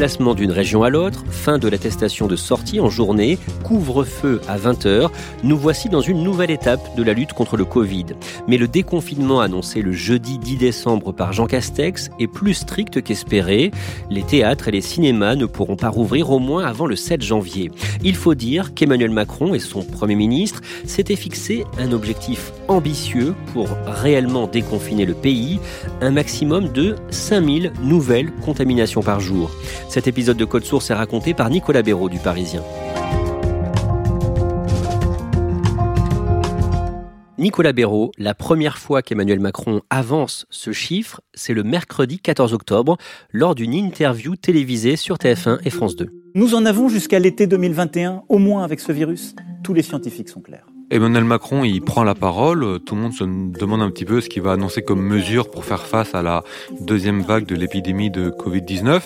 Déplacement d'une région à l'autre, fin de l'attestation de sortie en journée, couvre-feu à 20h, nous voici dans une nouvelle étape de la lutte contre le Covid. Mais le déconfinement annoncé le jeudi 10 décembre par Jean Castex est plus strict qu'espéré. Les théâtres et les cinémas ne pourront pas rouvrir au moins avant le 7 janvier. Il faut dire qu'Emmanuel Macron et son Premier ministre s'étaient fixé un objectif ambitieux pour réellement déconfiner le pays, un maximum de 5000 nouvelles contaminations par jour. Cet épisode de Code Source est raconté par Nicolas Béraud du Parisien. Nicolas Béraud, la première fois qu'Emmanuel Macron avance ce chiffre, c'est le mercredi 14 octobre, lors d'une interview télévisée sur TF1 et France 2. Nous en avons jusqu'à l'été 2021, au moins avec ce virus. Tous les scientifiques sont clairs. Emmanuel Macron, il prend la parole. Tout le monde se demande un petit peu ce qu'il va annoncer comme mesure pour faire face à la deuxième vague de l'épidémie de Covid-19.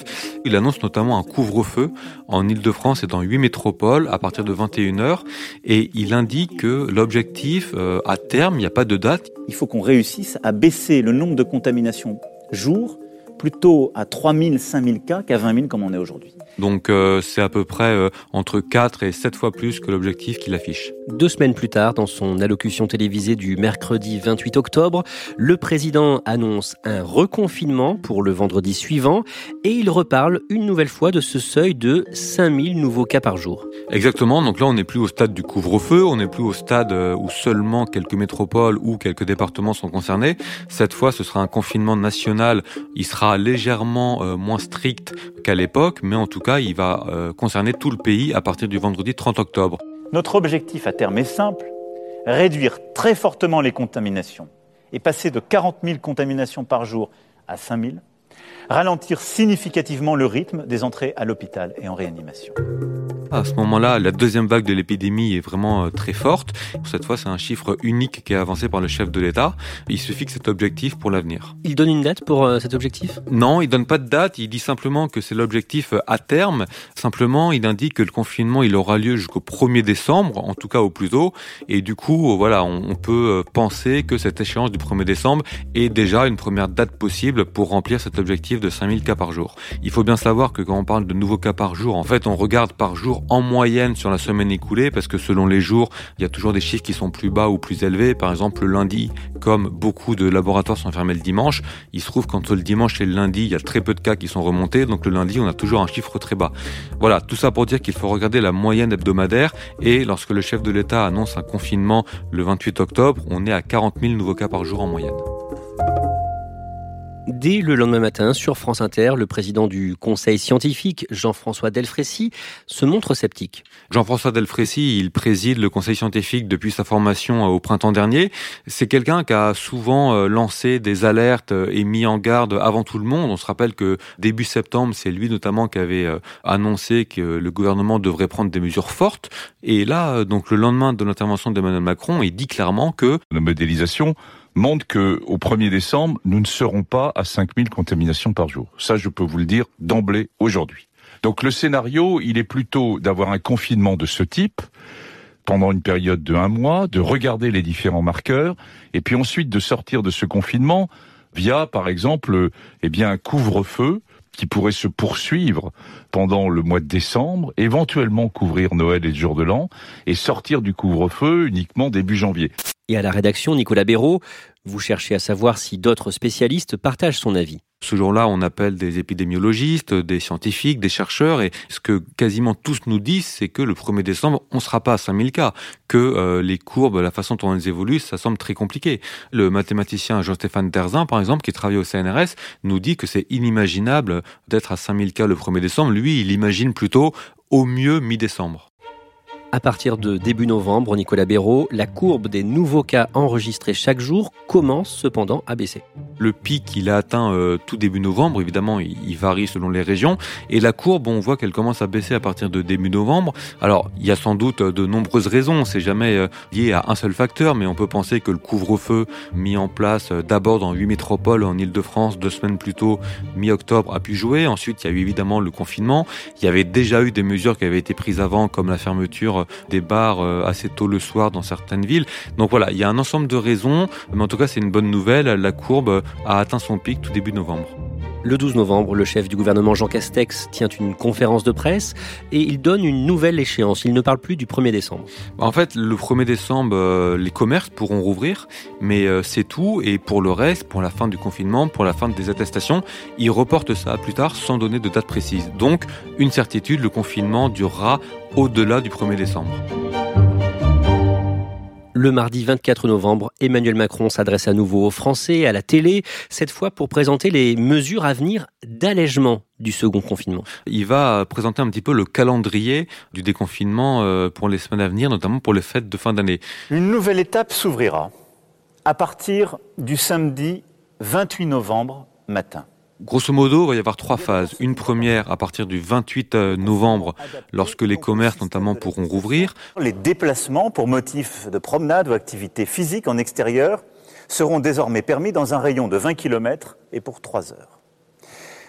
Il annonce notamment un couvre-feu en Ile-de-France et dans huit métropoles à partir de 21h. Et il indique que l'objectif, euh, à terme, il n'y a pas de date. Il faut qu'on réussisse à baisser le nombre de contaminations jour plutôt à 3000, 5000 cas qu'à 20 000 comme on est aujourd'hui. Donc euh, c'est à peu près euh, entre 4 et 7 fois plus que l'objectif qu'il affiche. Deux semaines plus tard, dans son allocution télévisée du mercredi 28 octobre, le président annonce un reconfinement pour le vendredi suivant et il reparle une nouvelle fois de ce seuil de 5000 nouveaux cas par jour. Exactement, donc là on n'est plus au stade du couvre-feu, on n'est plus au stade euh, où seulement quelques métropoles ou quelques départements sont concernés. Cette fois ce sera un confinement national, il sera légèrement moins strict qu'à l'époque, mais en tout cas il va euh, concerner tout le pays à partir du vendredi 30 octobre. Notre objectif à terme est simple, réduire très fortement les contaminations et passer de 40 000 contaminations par jour à 5 000, ralentir significativement le rythme des entrées à l'hôpital et en réanimation. À ce moment-là, la deuxième vague de l'épidémie est vraiment euh, très forte. Cette fois, c'est un chiffre unique qui est avancé par le chef de l'État. Il se fixe cet objectif pour l'avenir. Il donne une date pour euh, cet objectif? Non, il donne pas de date. Il dit simplement que c'est l'objectif euh, à terme. Simplement, il indique que le confinement, il aura lieu jusqu'au 1er décembre, en tout cas au plus tôt. Et du coup, voilà, on peut penser que cette échéance du 1er décembre est déjà une première date possible pour remplir cet objectif de 5000 cas par jour. Il faut bien savoir que quand on parle de nouveaux cas par jour, en fait, on regarde par jour en moyenne sur la semaine écoulée, parce que selon les jours, il y a toujours des chiffres qui sont plus bas ou plus élevés. Par exemple, le lundi, comme beaucoup de laboratoires sont fermés le dimanche, il se trouve qu'entre le dimanche et le lundi, il y a très peu de cas qui sont remontés, donc le lundi, on a toujours un chiffre très bas. Voilà, tout ça pour dire qu'il faut regarder la moyenne hebdomadaire, et lorsque le chef de l'État annonce un confinement le 28 octobre, on est à 40 000 nouveaux cas par jour en moyenne. Dès le lendemain matin, sur France Inter, le président du Conseil scientifique, Jean-François Delfrécy, se montre sceptique. Jean-François Delfrécy, il préside le Conseil scientifique depuis sa formation euh, au printemps dernier. C'est quelqu'un qui a souvent euh, lancé des alertes euh, et mis en garde avant tout le monde. On se rappelle que début septembre, c'est lui notamment qui avait annoncé que le gouvernement devrait prendre des mesures fortes. Et là, donc le lendemain de l'intervention d'Emmanuel Macron, il dit clairement que la modélisation montre que au 1er décembre, nous ne serons pas à 5000 contaminations par jour. Ça, je peux vous le dire d'emblée aujourd'hui. Donc le scénario, il est plutôt d'avoir un confinement de ce type pendant une période de un mois, de regarder les différents marqueurs, et puis ensuite de sortir de ce confinement via, par exemple, eh bien, un couvre-feu qui pourrait se poursuivre pendant le mois de décembre, éventuellement couvrir Noël et le jour de l'an, et sortir du couvre-feu uniquement début janvier. Et à la rédaction, Nicolas Béraud, vous cherchez à savoir si d'autres spécialistes partagent son avis. Ce jour-là, on appelle des épidémiologistes, des scientifiques, des chercheurs, et ce que quasiment tous nous disent, c'est que le 1er décembre, on ne sera pas à 5000 cas, que euh, les courbes, la façon dont elles évoluent, ça semble très compliqué. Le mathématicien Jean-Stéphane Terzin, par exemple, qui travaille au CNRS, nous dit que c'est inimaginable d'être à 5000 cas le 1er décembre. Lui, il imagine plutôt au mieux mi-décembre. À partir de début novembre, Nicolas Béraud, la courbe des nouveaux cas enregistrés chaque jour commence cependant à baisser. Le pic, il a atteint euh, tout début novembre, évidemment, il, varie selon les régions, et la courbe, on voit qu'elle commence à baisser à partir de début novembre. Alors, il y a sans doute de nombreuses raisons, c'est jamais euh, lié à un seul facteur, mais on peut penser que le couvre-feu mis en place euh, d'abord dans huit métropoles en Ile-de-France, deux semaines plus tôt, mi-octobre, a pu jouer. Ensuite, il y a eu évidemment le confinement. Il y avait déjà eu des mesures qui avaient été prises avant, comme la fermeture des bars euh, assez tôt le soir dans certaines villes. Donc voilà, il y a un ensemble de raisons, mais en tout cas c'est une bonne nouvelle. La courbe a atteint son pic tout début novembre. Le 12 novembre, le chef du gouvernement Jean Castex tient une conférence de presse et il donne une nouvelle échéance. Il ne parle plus du 1er décembre. En fait, le 1er décembre, euh, les commerces pourront rouvrir, mais euh, c'est tout. Et pour le reste, pour la fin du confinement, pour la fin des attestations, il reporte ça plus tard sans donner de date précise. Donc, une certitude, le confinement durera au-delà du 1er décembre. Le mardi 24 novembre, Emmanuel Macron s'adresse à nouveau aux Français, à la télé, cette fois pour présenter les mesures à venir d'allègement du second confinement. Il va présenter un petit peu le calendrier du déconfinement euh, pour les semaines à venir, notamment pour les fêtes de fin d'année. Une nouvelle étape s'ouvrira à partir du samedi 28 novembre matin. Grosso modo, il va y avoir trois phases. Une première à partir du 28 euh, novembre, lorsque les commerces notamment pourront rouvrir. Les déplacements pour motifs de promenade ou activité physique en extérieur seront désormais permis dans un rayon de 20 km et pour 3 heures.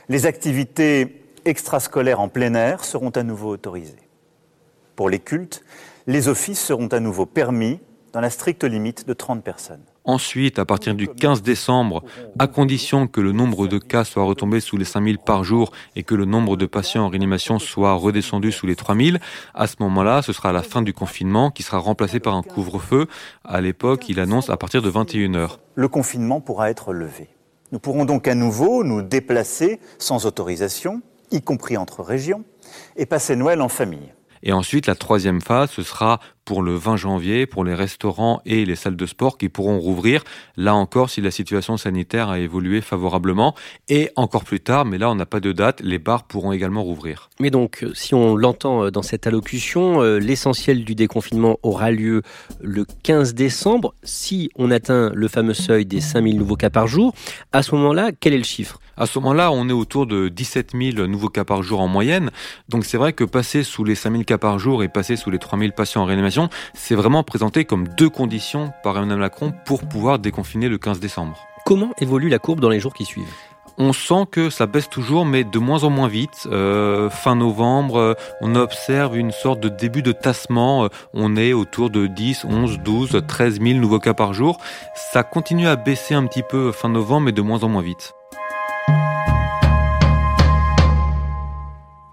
Les activités extrascolaires en plein air seront à nouveau autorisées. Pour les cultes, les offices seront à nouveau permis dans la stricte limite de 30 personnes. Ensuite, à partir du 15 décembre, à condition que le nombre de cas soit retombé sous les 5000 par jour et que le nombre de patients en réanimation soit redescendu sous les 3000, à ce moment-là, ce sera la fin du confinement qui sera remplacé par un couvre-feu. À l'époque, il annonce à partir de 21h. Le confinement pourra être levé. Nous pourrons donc à nouveau nous déplacer sans autorisation, y compris entre régions, et passer Noël en famille. Et ensuite, la troisième phase, ce sera pour le 20 janvier pour les restaurants et les salles de sport qui pourront rouvrir, là encore si la situation sanitaire a évolué favorablement, et encore plus tard, mais là on n'a pas de date, les bars pourront également rouvrir. Mais donc, euh, si on l'entend euh, dans cette allocution, euh, l'essentiel du déconfinement aura lieu le 15 décembre, si on atteint le fameux seuil des 5000 nouveaux cas par jour. À ce moment-là, quel est le chiffre? À ce moment-là, on est autour de 17 000 nouveaux cas par jour en moyenne. Donc c'est vrai que passer sous les 5 000 cas par jour et passer sous les 3 000 patients en réanimation, c'est vraiment présenté comme deux conditions par Emmanuel Macron pour pouvoir déconfiner le 15 décembre. Comment évolue la courbe dans les jours qui suivent? On sent que ça baisse toujours, mais de moins en moins vite. Euh, fin novembre, euh, on observe une sorte de début de tassement. Euh, on est autour de 10, 11, 12, 13 000 nouveaux cas par jour. Ça continue à baisser un petit peu fin novembre, mais de moins en moins vite.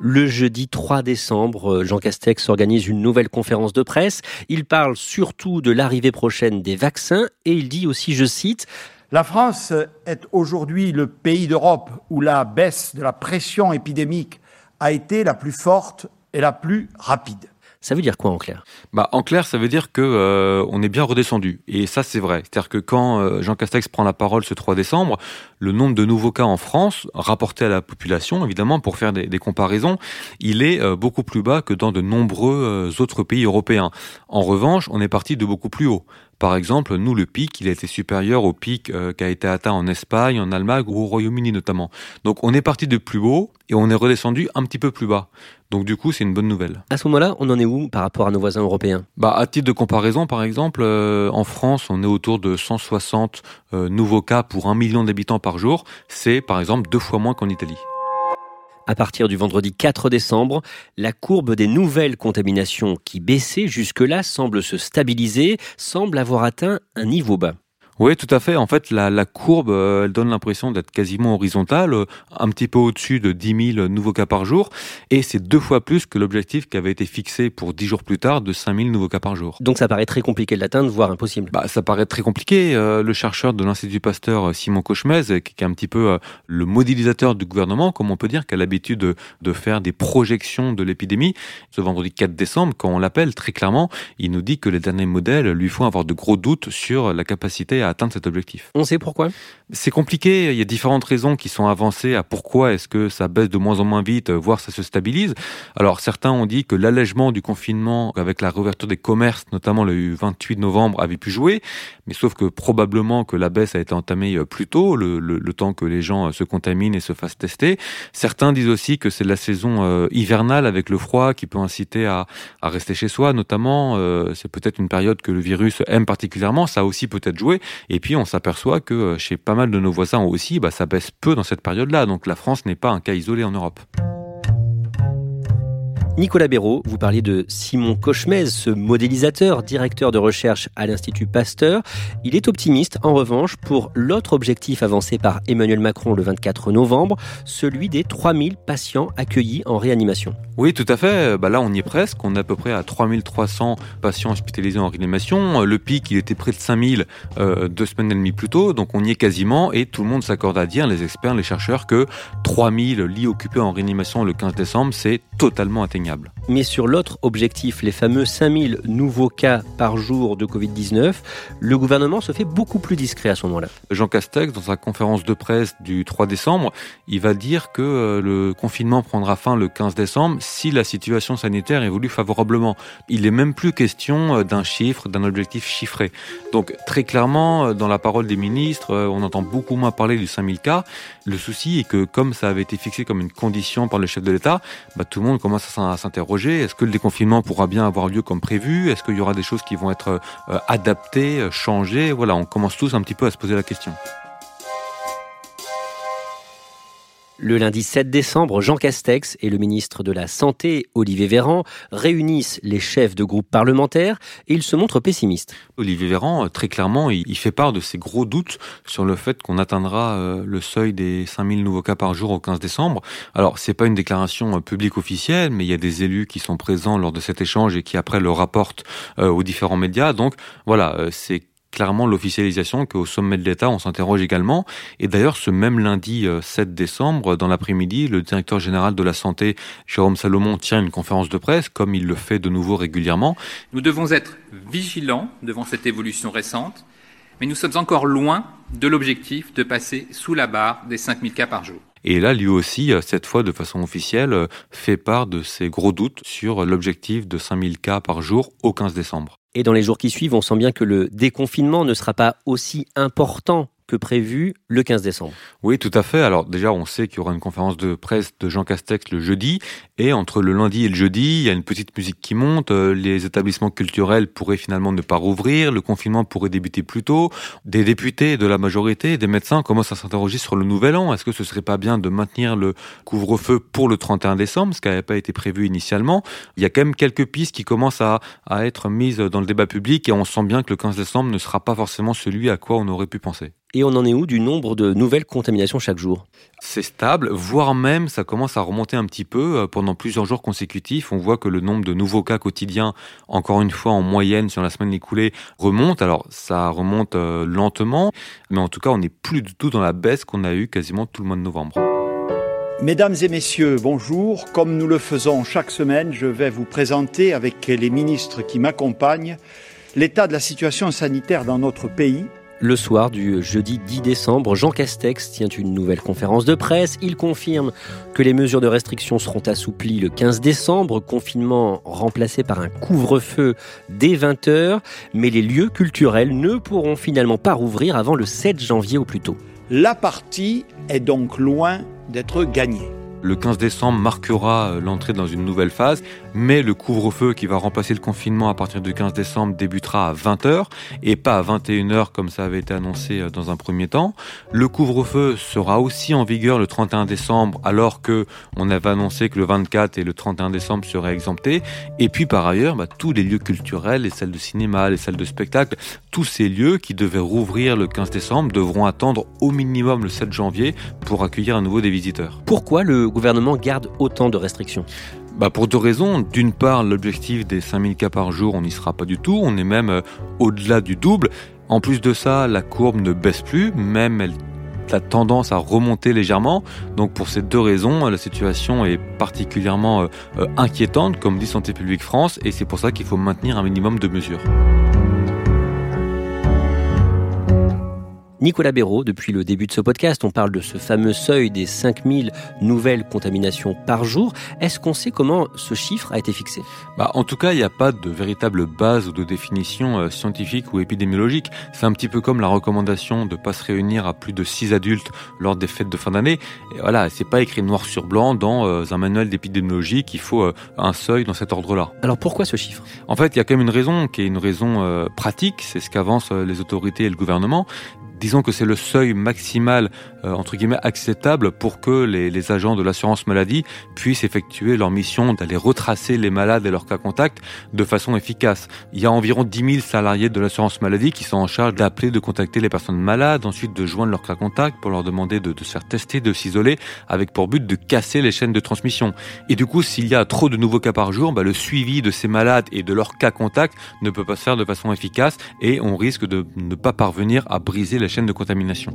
Le jeudi 3 décembre, euh, Jean Castex organise une nouvelle conférence de presse. Il parle surtout de l'arrivée prochaine des vaccins et il dit aussi, je cite, la France est aujourd'hui le pays d'Europe où la baisse de la pression épidémique a été la plus forte et la plus rapide. Ça veut dire quoi en clair Bah en clair, ça veut dire que euh, on est bien redescendu. Et ça, c'est vrai. C'est-à-dire que quand euh, Jean Castex prend la parole ce 3 décembre, le nombre de nouveaux cas en France, rapporté à la population, évidemment, pour faire des, comparaisons, il est euh, beaucoup plus bas que dans de nombreux autres pays européens. En revanche, on est parti de beaucoup plus haut. Par exemple, nous, le pic, il a été supérieur au pic qui a été atteint en Espagne, en Allemagne ou au Royaume-Uni notamment. Donc on est parti de plus haut et on est redescendu un petit peu plus bas. Donc du coup, c'est une bonne nouvelle. À ce moment-là, on en est où par rapport à nos voisins européens? Bah, à titre de comparaison, par exemple, euh, en France, on est autour de 160 euh, nouveaux cas pour un million d'habitants par jour. C'est par exemple deux fois moins qu'en Italie. À partir du vendredi 4 décembre, la courbe des nouvelles contaminations qui baissait jusque-là semble se stabiliser, semble avoir atteint un niveau bas. Oui, tout à fait. En fait, la, la courbe, euh, elle donne l'impression d'être quasiment horizontale, euh, un petit peu au-dessus de 10 000 nouveaux cas par jour, et c'est deux fois plus que l'objectif qui avait été fixé pour 10 jours plus tard de 5 000 nouveaux cas par jour. Donc ça paraît très compliqué de l'atteindre, voire impossible. Bah, ça paraît très compliqué. Euh, le chercheur de l'Institut Pasteur, Simon Cauchemez, qui est un petit peu le modélisateur du gouvernement, comme on peut dire, qui a l'habitude de, de faire des projections de l'épidémie, ce vendredi 4 décembre, quand on l'appelle très clairement, il nous dit que les derniers modèles lui font avoir de gros doutes sur la capacité à atteindre cet objectif. On sait pourquoi? C'est compliqué, il y a différentes raisons qui sont avancées à pourquoi est-ce que ça baisse de moins en moins vite, voire ça se stabilise. Alors certains ont dit que l'allègement du confinement avec la réouverture des commerces, notamment le 28 novembre, avait pu jouer, mais sauf que probablement que la baisse a été entamée euh, plus tôt, le, le, le temps que les gens euh, se contaminent et se fassent tester. Certains disent aussi que c'est la saison euh, hivernale avec le froid qui peut inciter à, à rester chez soi, notamment. Euh, c'est peut-être une période que le virus aime particulièrement, ça a aussi peut-être joué. Et puis on s'aperçoit que euh, chez pas mal de nos voisins aussi, bah, ça baisse peu dans cette période-là. Donc la France n'est pas un cas isolé en Europe. Nicolas Béraud, vous parliez de Simon Cauchemez, ce modélisateur, directeur de recherche à l'Institut Pasteur. Il est optimiste, en revanche, pour l'autre objectif avancé par Emmanuel Macron le 24 novembre, celui des 3000 patients accueillis en réanimation. Oui, tout à fait. Bah là, on y est presque. On est à peu près à 3300 patients hospitalisés en réanimation. Le pic, il était près de 5000 euh, deux semaines et demie plus tôt. Donc, on y est quasiment. Et tout le monde s'accorde à dire, les experts, les chercheurs, que 3000 lits occupés en réanimation le 15 décembre, c'est totalement atteignable atteignable. Mais sur l'autre objectif, les fameux 5000 nouveaux cas par jour de Covid-19, le gouvernement se fait beaucoup plus discret à ce moment-là. Jean Castex, dans sa conférence de presse du 3 décembre, il va dire que euh, le confinement prendra fin le 15 décembre si la situation sanitaire évolue favorablement. Il n'est même plus question euh, d'un chiffre, d'un objectif chiffré. Donc très clairement, euh, dans la parole des ministres, on entend beaucoup moins parler du 5000 cas. Le souci est que comme ça avait été fixé comme une condition par le chef de l'État, bah, tout le monde commence à s'interroger est-ce que le déconfinement pourra bien avoir lieu comme prévu? Est-ce qu'il y aura des choses qui vont être euh, adaptées, changées? Voilà, on commence tous un petit peu à se poser la question. Le lundi 7 décembre, Jean Castex et le ministre de la Santé, Olivier Véran, réunissent les chefs de groupes parlementaires et ils se montrent pessimistes. Olivier Véran, très clairement, il fait part de ses gros doutes sur le fait qu'on atteindra euh, le seuil des 5000 nouveaux cas par jour au 15 décembre. Alors, c'est pas une déclaration euh, publique officielle, mais il y a des élus qui sont présents lors de cet échange et qui après le rapportent euh, aux différents médias. Donc, voilà, c'est clairement l'officialisation qu'au sommet de l'État, on s'interroge également. Et d'ailleurs, ce même lundi 7 euh, décembre, dans l'après-midi, le directeur général de la santé, Jérôme Salomon, tient une conférence de presse, comme il le fait de nouveau régulièrement. Nous devons être vigilants devant cette évolution récente, mais nous sommes encore loin de l'objectif de passer sous la barre des 5000 cas par jour. Et là, lui aussi, euh, cette fois de façon officielle, euh, fait part de ses gros doutes sur l'objectif de 5000 cas par jour au 15 décembre. Et dans les jours qui suivent, on sent bien que le déconfinement ne sera pas aussi important que prévu le 15 décembre. Oui, tout à fait. Alors déjà, on sait qu'il y aura une conférence de presse de Jean Castex le jeudi, et entre le lundi et le jeudi, il y a une petite musique qui monte, euh, les établissements culturels pourraient finalement ne pas rouvrir, le confinement pourrait débuter plus tôt, des députés de la majorité, des médecins commencent à s'interroger sur le nouvel an, est-ce que ce serait pas bien de maintenir le couvre-feu pour le 31 décembre, ce qui n'avait pas été prévu initialement? Il y a quand même quelques pistes qui commencent à, à être mises dans le débat public, et on sent bien que le 15 décembre ne sera pas forcément celui à quoi on aurait pu penser. Et on en est où du nombre de nouvelles contaminations chaque jour? C'est stable, voire même ça commence à remonter un petit peu. Euh, pendant plusieurs jours consécutifs, on voit que le nombre de nouveaux cas quotidiens, encore une fois en moyenne sur la semaine écoulée, remonte. Alors ça remonte euh, lentement, mais en tout cas on n'est plus du tout dans la baisse qu'on a eu quasiment tout le mois de novembre. Mesdames et messieurs, bonjour. Comme nous le faisons chaque semaine, je vais vous présenter avec les ministres qui m'accompagnent l'état de la situation sanitaire dans notre pays le soir du jeudi 10 décembre, Jean Castex tient une nouvelle conférence de presse. Il confirme que les mesures de restriction seront assouplies le 15 décembre, confinement remplacé par un couvre-feu dès 20h, mais les lieux culturels ne pourront finalement pas rouvrir avant le 7 janvier au plus tôt. La partie est donc loin d'être gagnée. Le 15 décembre marquera l'entrée dans une nouvelle phase, mais le couvre-feu qui va remplacer le confinement à partir du 15 décembre débutera à 20h et pas à 21h comme ça avait été annoncé euh, dans un premier temps. Le couvre-feu sera aussi en vigueur le 31 décembre alors que on avait annoncé que le 24 et le 31 décembre seraient exemptés. Et puis par ailleurs, bah, tous les lieux culturels, les salles de cinéma, les salles de spectacle, tous ces lieux qui devaient rouvrir le 15 décembre devront attendre au minimum le 7 janvier pour accueillir à nouveau des visiteurs. Pourquoi le gouvernement garde autant de restrictions? Bah pour deux raisons. D'une part, l'objectif des 5000 cas par jour, on n'y sera pas du tout. On est même euh, au-delà du double. En plus de ça, la courbe ne baisse plus, même elle a tendance à remonter légèrement. Donc pour ces deux raisons, la situation est particulièrement euh, euh, inquiétante, comme dit Santé publique France, et c'est pour ça qu'il faut maintenir un minimum de mesures. Nicolas Béraud, depuis le début de ce podcast, on parle de ce fameux seuil des 5000 nouvelles contaminations par jour. Est-ce qu'on sait comment ce chiffre a été fixé? Bah, En tout cas, il n'y a pas de véritable base ou de définition euh, scientifique ou épidémiologique. C'est un petit peu comme la recommandation de ne pas se réunir à plus de 6 adultes lors des fêtes de fin d'année. Et voilà, c'est pas écrit noir sur blanc dans euh, un manuel d'épidémiologie qu'il faut euh, un seuil dans cet ordre-là. Alors pourquoi ce chiffre? En fait, il y a quand même une raison qui est une raison pratique, c'est ce qu'avancent les autorités et le gouvernement disons que c'est le seuil maximal euh, entre guillemets acceptable pour que les, agents de l'assurance maladie puissent effectuer leur mission d'aller retracer les malades et leurs cas contacts de façon efficace. Il y a environ 10 000 salariés de l'assurance maladie qui sont en charge d'appeler, de contacter les personnes malades, ensuite de joindre leurs cas contacts pour leur demander de, se faire tester, de s'isoler, avec pour but de casser les chaînes de transmission. Et du coup, s'il y a trop de nouveaux cas par jour, bah, le suivi de ces malades et de leurs cas contacts ne peut pas se faire de façon efficace et on risque de ne pas parvenir à briser les chaînes de contamination.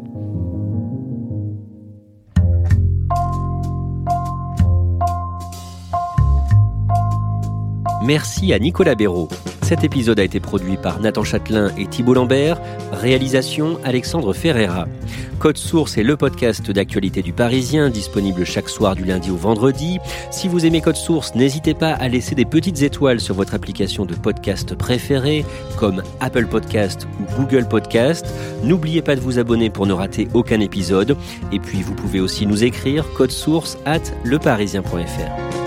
Merci à Nicolas Béraud. Cet épisode a été produit par Nathan Châtelain et Thibault Lambert. Réalisation Alexandre Ferreira. Code Source est le podcast d'actualité du Parisien, disponible chaque soir du lundi au vendredi. Si vous aimez Code Source, n'hésitez pas à laisser des petites étoiles sur votre application de podcast préférée, comme Apple Podcast ou Google Podcast. N'oubliez pas de vous abonner pour ne rater aucun épisode. Et puis vous pouvez aussi nous écrire code source at leparisien.fr.